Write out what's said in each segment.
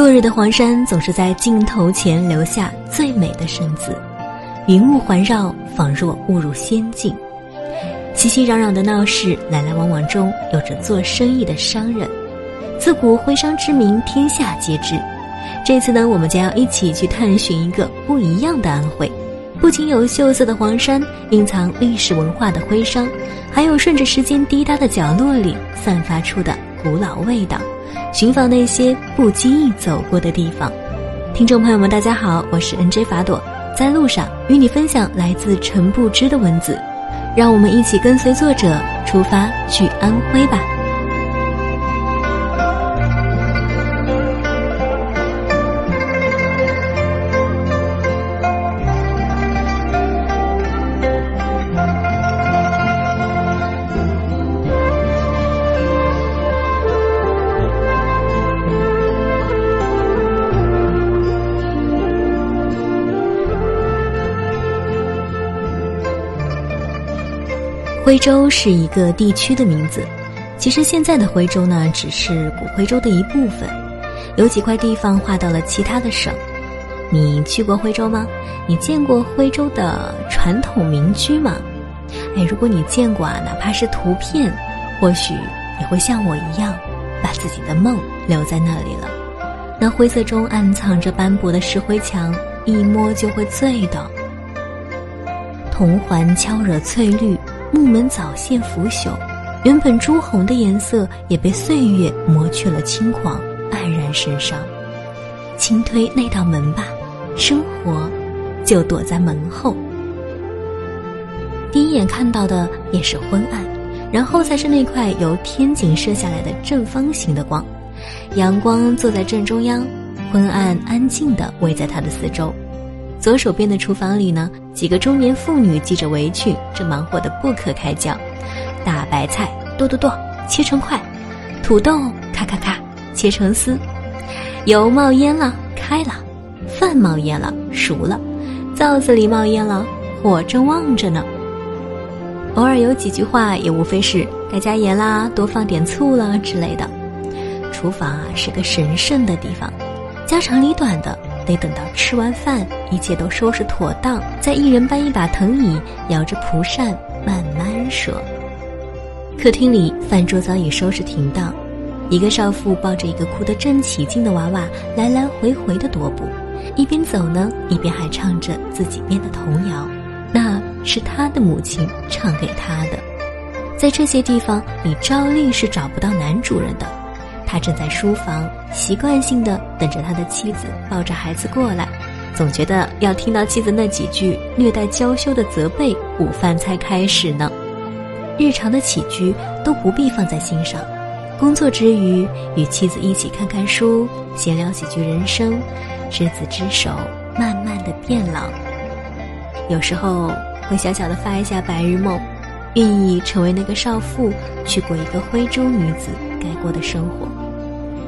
落日的黄山总是在镜头前留下最美的身姿，云雾环绕，仿若误入仙境。熙熙攘攘的闹市，来来往往中有着做生意的商人。自古徽商之名，天下皆知。这次呢，我们将要一起去探寻一个不一样的安徽。不仅有秀色的黄山，隐藏历史文化的徽商，还有顺着时间滴答的角落里散发出的古老味道。寻访那些不经意走过的地方。听众朋友们，大家好，我是 N J 法朵，在路上与你分享来自陈不知的文字。让我们一起跟随作者出发去安徽吧。徽州是一个地区的名字，其实现在的徽州呢，只是古徽州的一部分，有几块地方划到了其他的省。你去过徽州吗？你见过徽州的传统民居吗？哎，如果你见过啊，哪怕是图片，或许你会像我一样，把自己的梦留在那里了。那灰色中暗藏着斑驳的石灰墙，一摸就会醉的。铜环敲惹翠绿。木门早现腐朽，原本朱红的颜色也被岁月磨去了轻狂，黯然神伤。轻推那道门吧，生活就躲在门后。第一眼看到的也是昏暗，然后才是那块由天井射下来的正方形的光。阳光坐在正中央，昏暗安静地围在他的四周。左手边的厨房里呢，几个中年妇女系着围裙，正忙活得不可开交。大白菜剁剁剁，切成块；土豆咔咔咔，切成丝。油冒烟了，开了；饭冒烟了，熟了；灶子里冒烟了，火正旺着呢。偶尔有几句话，也无非是该加盐啦，多放点醋啦之类的。厨房啊，是个神圣的地方，家长里短的。得等到吃完饭，一切都收拾妥当，再一人搬一把藤椅，摇着蒲扇，慢慢说。客厅里饭桌早已收拾停当，一个少妇抱着一个哭得正起劲的娃娃，来来回回的踱步，一边走呢，一边还唱着自己编的童谣，那是他的母亲唱给他的。在这些地方，你照例是找不到男主人的。他正在书房，习惯性的等着他的妻子抱着孩子过来，总觉得要听到妻子那几句略带娇羞的责备，午饭才开始呢。日常的起居都不必放在心上，工作之余与妻子一起看看书，闲聊几句人生，执子之手，慢慢的变老。有时候会小小的发一下白日梦，愿意成为那个少妇，去过一个徽州女子该过的生活。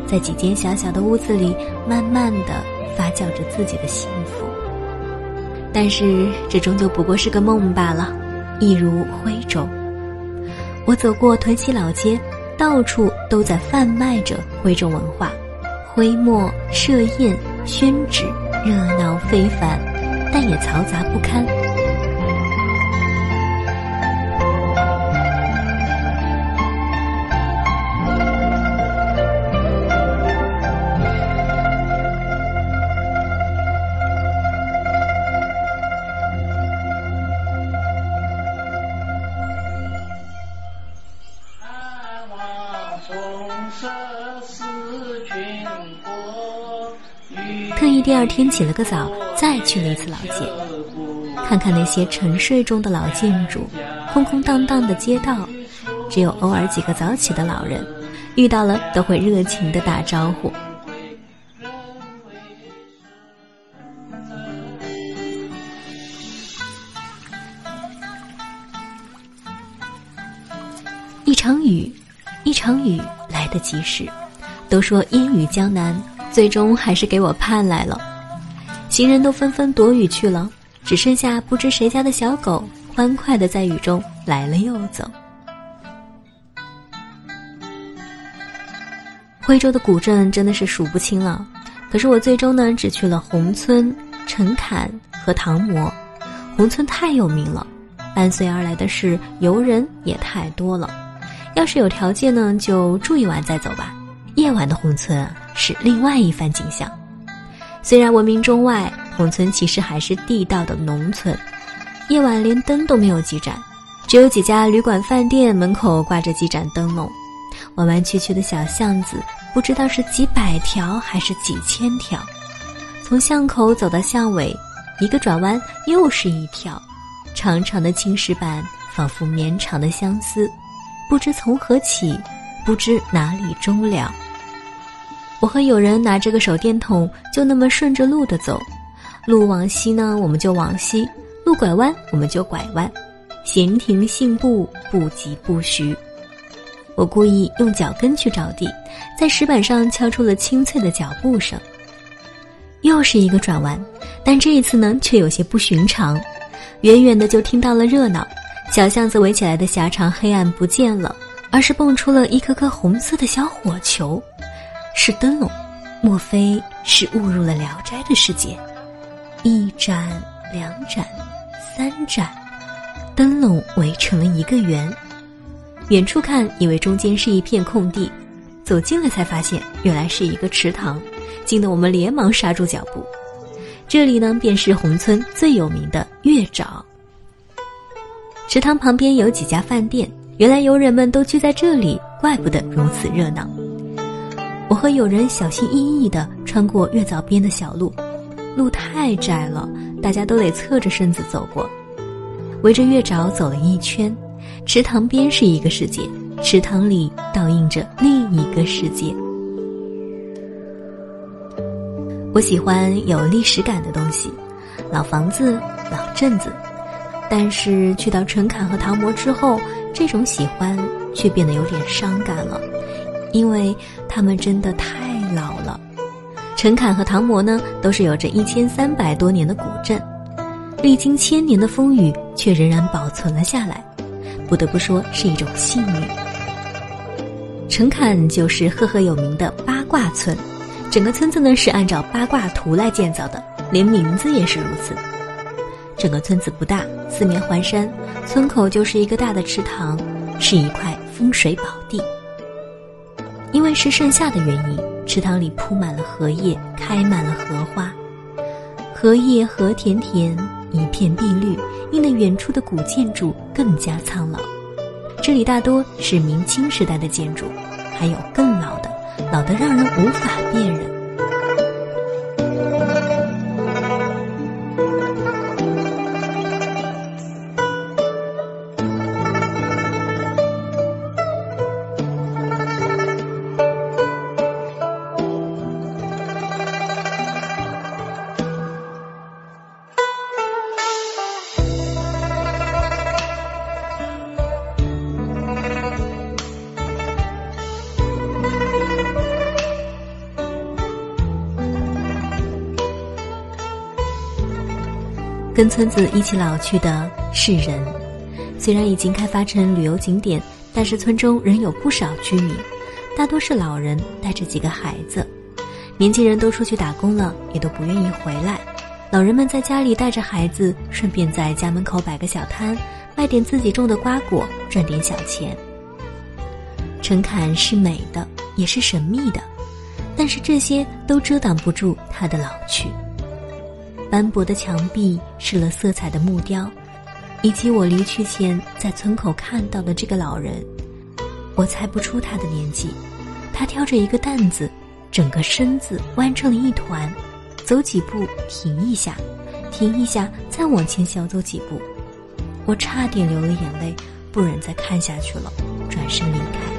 在几间小小的屋子里，慢慢的发酵着自己的幸福。但是这终究不过是个梦罢了，一如徽州。我走过屯溪老街，到处都在贩卖着徽州文化，徽墨、设宴、宣纸，热闹非凡，但也嘈杂不堪。二天起了个早，再去了一次老街，看看那些沉睡中的老建筑，空空荡荡的街道，只有偶尔几个早起的老人，遇到了都会热情的打招呼。一场雨，一场雨来得及时，都说烟雨江南。最终还是给我盼来了，行人都纷纷躲雨去了，只剩下不知谁家的小狗欢快的在雨中来了又走。徽州的古镇真的是数不清了，可是我最终呢只去了宏村、陈坎和唐模。宏村太有名了，伴随而来的是游人也太多了。要是有条件呢，就住一晚再走吧。夜晚的宏村，是另外一番景象。虽然闻名中外，宏村其实还是地道的农村，夜晚连灯都没有几盏，只有几家旅馆、饭店门口挂着几盏灯笼。弯弯曲曲的小巷子，不知道是几百条还是几千条。从巷口走到巷尾，一个转弯又是一条，长长的青石板仿佛绵长的相思，不知从何起，不知哪里终了。我和友人拿着个手电筒，就那么顺着路的走，路往西呢，我们就往西；路拐弯，我们就拐弯，闲庭信步，不疾不徐。我故意用脚跟去着地，在石板上敲出了清脆的脚步声。又是一个转弯，但这一次呢，却有些不寻常。远远的就听到了热闹，小巷子围起来的狭长黑暗不见了，而是蹦出了一颗颗红色的小火球，是灯笼。莫非是误入了《聊斋》的世界？一盏、两盏、三盏，灯笼围成了一个圆。远处看，以为中间是一片空地，走近了才发现，原来是一个池塘，惊得我们连忙刹住脚步。这里呢，便是宏村最有名的月沼。池塘旁边有几家饭店，原来游人们都聚在这里，怪不得如此热闹。我和友人小心翼翼地穿过月藻边的小路，路太窄了，大家都得侧着身子走过。围着月沼走了一圈。池塘边是一个世界，池塘里倒映着另一个世界。我喜欢有历史感的东西，老房子、老镇子。但是去到陈侃和唐模之后，这种喜欢却变得有点伤感了，因为他们真的太老了。陈侃和唐模呢，都是有着一千三百多年的古镇，历经千年的风雨，却仍然保存了下来。不得不说是一种幸运。陈坎就是赫赫有名的八卦村，整个村子呢是按照八卦图来建造的，连名字也是如此。整个村子不大，四面环山，村口就是一个大的池塘，是一块风水宝地。因为是盛夏的原因，池塘里铺满了荷叶，开满了荷花，荷叶和田田。一片碧绿，映得远处的古建筑更加苍老。这里大多是明清时代的建筑，还有更老的，老得让人无法辨认。跟村子一起老去的是人，虽然已经开发成旅游景点，但是村中仍有不少居民，大多是老人带着几个孩子，年轻人都出去打工了，也都不愿意回来。老人们在家里带着孩子，顺便在家门口摆个小摊，卖点自己种的瓜果，赚点小钱。陈侃是美的，也是神秘的，但是这些都遮挡不住它的老去。斑驳的墙壁，失了色彩的木雕，以及我离去前在村口看到的这个老人，我猜不出他的年纪。他挑着一个担子，整个身子弯成了一团，走几步停一下，停一下再往前小走几步，我差点流了眼泪，不忍再看下去了，转身离开。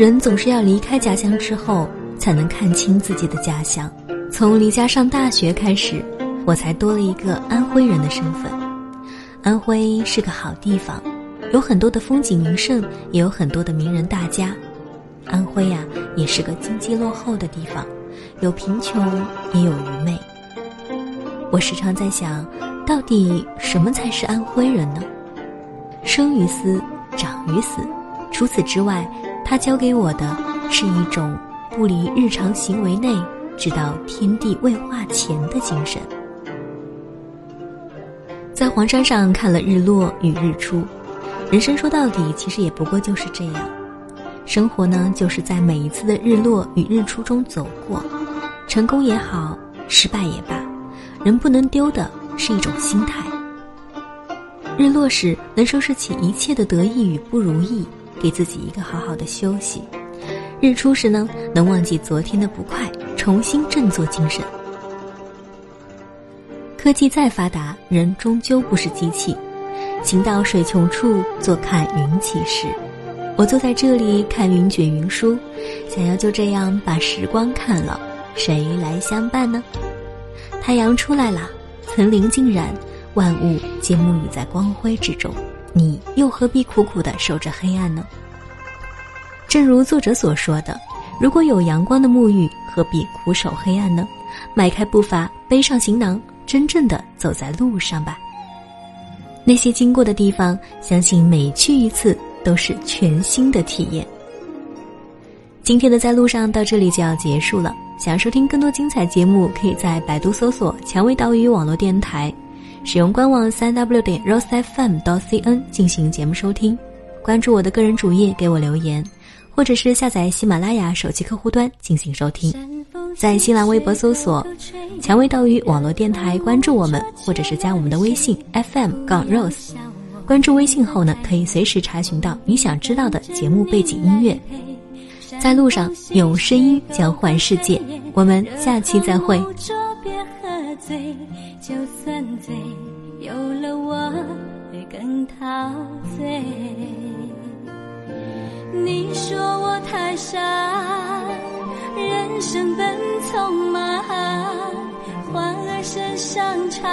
人总是要离开家乡之后，才能看清自己的家乡。从离家上大学开始，我才多了一个安徽人的身份。安徽是个好地方，有很多的风景名胜，也有很多的名人大家。安徽呀，也是个经济落后的地方，有贫穷，也有愚昧。我时常在想，到底什么才是安徽人呢？生于斯，长于斯。除此之外，他教给我的是一种不离日常行为内，直到天地未化前的精神。在黄山上看了日落与日出，人生说到底，其实也不过就是这样。生活呢，就是在每一次的日落与日出中走过，成功也好，失败也罢，人不能丢的是一种心态。日落时能收拾起一切的得意与不如意。给自己一个好好的休息，日出时呢，能忘记昨天的不快，重新振作精神。科技再发达，人终究不是机器。行到水穷处，坐看云起时。我坐在这里看云卷云舒，想要就这样把时光看了，谁来相伴呢？太阳出来了，层林尽染，万物皆沐浴在光辉之中。你又何必苦苦的守着黑暗呢？正如作者所说的，如果有阳光的沐浴，何必苦守黑暗呢？迈开步伐，背上行囊，真正的走在路上吧。那些经过的地方，相信每去一次都是全新的体验。今天的在路上到这里就要结束了。想要收听更多精彩节目，可以在百度搜索“蔷薇岛屿网络电台”。使用官网三 w 点 rosefm 到 cn 进行节目收听，关注我的个人主页给我留言，或者是下载喜马拉雅手机客户端进行收听。在新浪微博搜索“蔷薇岛屿网络电台”，关注我们，或者是加我们的微信 fm 杠 rose。关注微信后呢，可以随时查询到你想知道的节目背景音乐。在路上用声音交换世界，我们下期再会。醉，就算醉，有了我会更陶醉。你说我太傻，人生本匆忙，花儿身上插，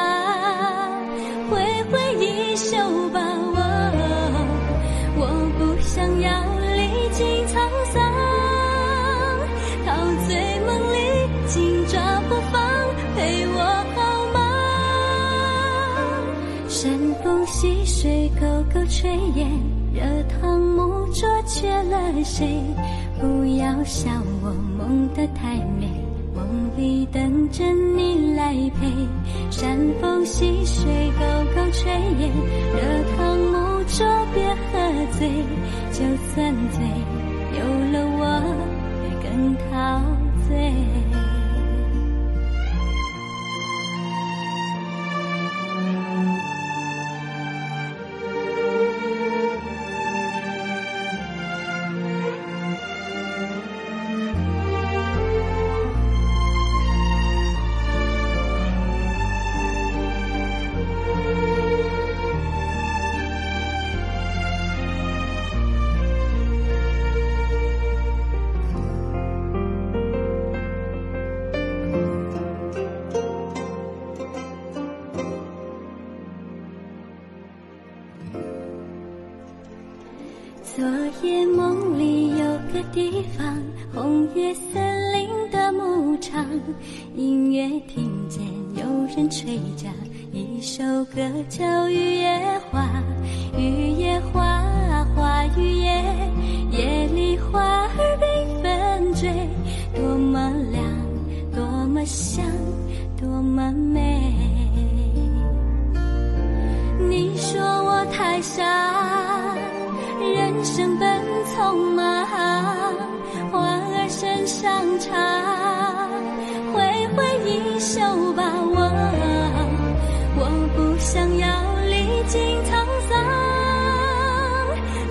炊烟，热汤沐灼却了谁？不要笑我梦得太美，梦里等着你来陪。山风溪水沟沟炊烟，热汤沐灼别喝醉，就算醉，有了我也更陶醉。昨夜梦里有个地方，红叶森林的牧场，隐约听见有人吹着一首歌，叫《雨夜花》。雨夜花，花雨夜，夜里花儿缤纷追，多么亮，多么香，多么美。他，挥挥衣袖把，我我不想要历经沧桑，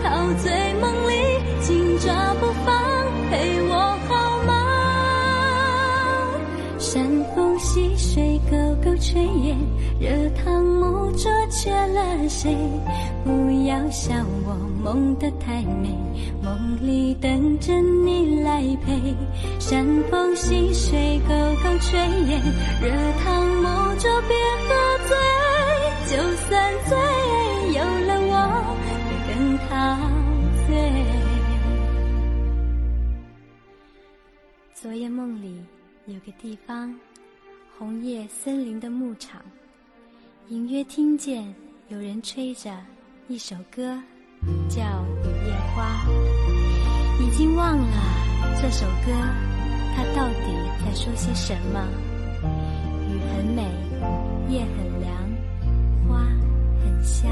陶醉梦里紧抓不放，陪我好吗？山风溪水沟沟炊烟，热汤沐灼。缺了谁？不要笑我梦得太美，梦里等着你来陪。山风溪水，沟沟炊烟，热汤木粥别喝醉。就算醉，有了我也更陶醉。昨夜梦里有个地方，红叶森林的牧场。隐约听见有人吹着一首歌，叫《雨夜花》。已经忘了这首歌，它到底在说些什么？雨很美，夜很凉，花很香。